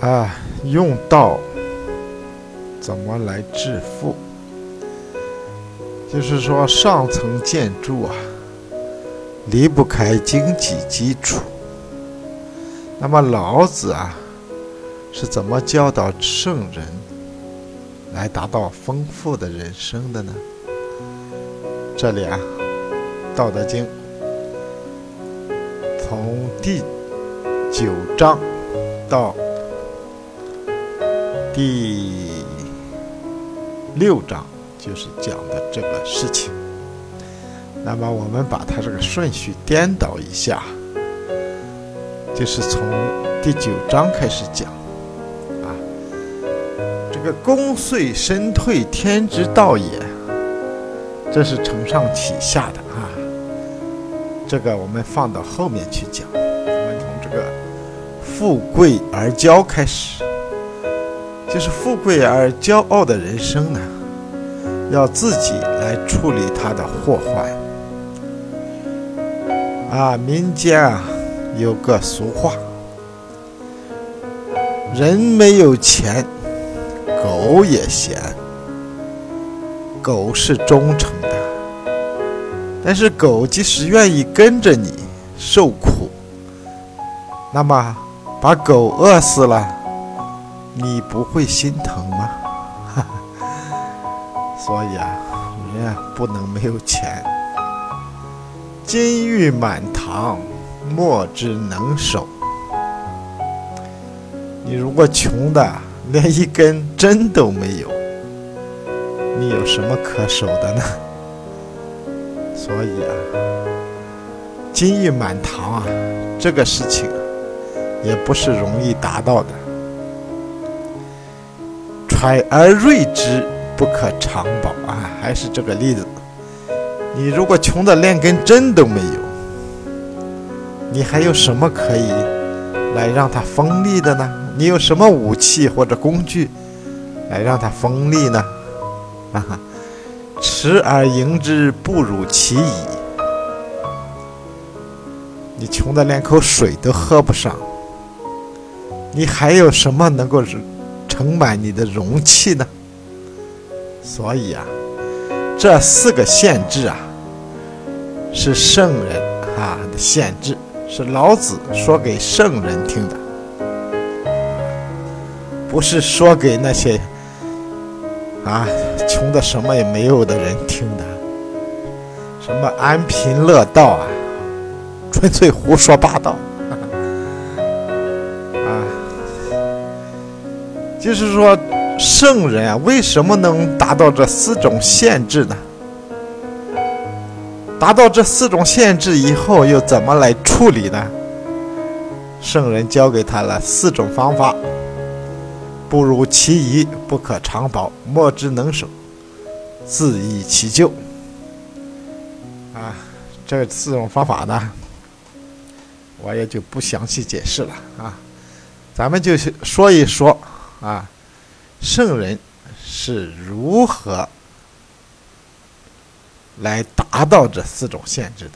啊，用道怎么来致富？就是说，上层建筑啊，离不开经济基础。那么老子啊，是怎么教导圣人来达到丰富的人生的呢？这里啊，《道德经》从第九章到第六章，就是讲的这个事情。那么我们把它这个顺序颠倒一下。就是从第九章开始讲，啊，这个功遂身退，天之道也，这是承上启下的啊。这个我们放到后面去讲。我们从这个富贵而骄开始，就是富贵而骄傲的人生呢，要自己来处理他的祸患。啊，民间啊。有个俗话：“人没有钱，狗也闲。狗是忠诚的，但是狗即使愿意跟着你受苦，那么把狗饿死了，你不会心疼吗？所以啊，人啊不能没有钱。金玉满堂。”莫之能守。你如果穷的连一根针都没有，你有什么可守的呢？所以啊，金玉满堂啊，这个事情也不是容易达到的。揣而锐之，不可长保啊！还是这个例子，你如果穷的连根针都没有。你还有什么可以来让它锋利的呢？你有什么武器或者工具来让它锋利呢？啊哈，持而盈之，不如其已。你穷的连口水都喝不上，你还有什么能够盛满你的容器呢？所以啊，这四个限制啊，是圣人啊的限制。是老子说给圣人听的，不是说给那些啊穷的什么也没有的人听的。什么安贫乐道啊，纯粹胡说八道就是说，圣人啊，为什么能达到这四种限制呢？达到这四种限制以后，又怎么来处理呢？圣人教给他了四种方法：不如其已，不可长保，莫之能守，自易其咎。啊，这四种方法呢，我也就不详细解释了啊。咱们就说一说啊，圣人是如何。来达到这四种限制的。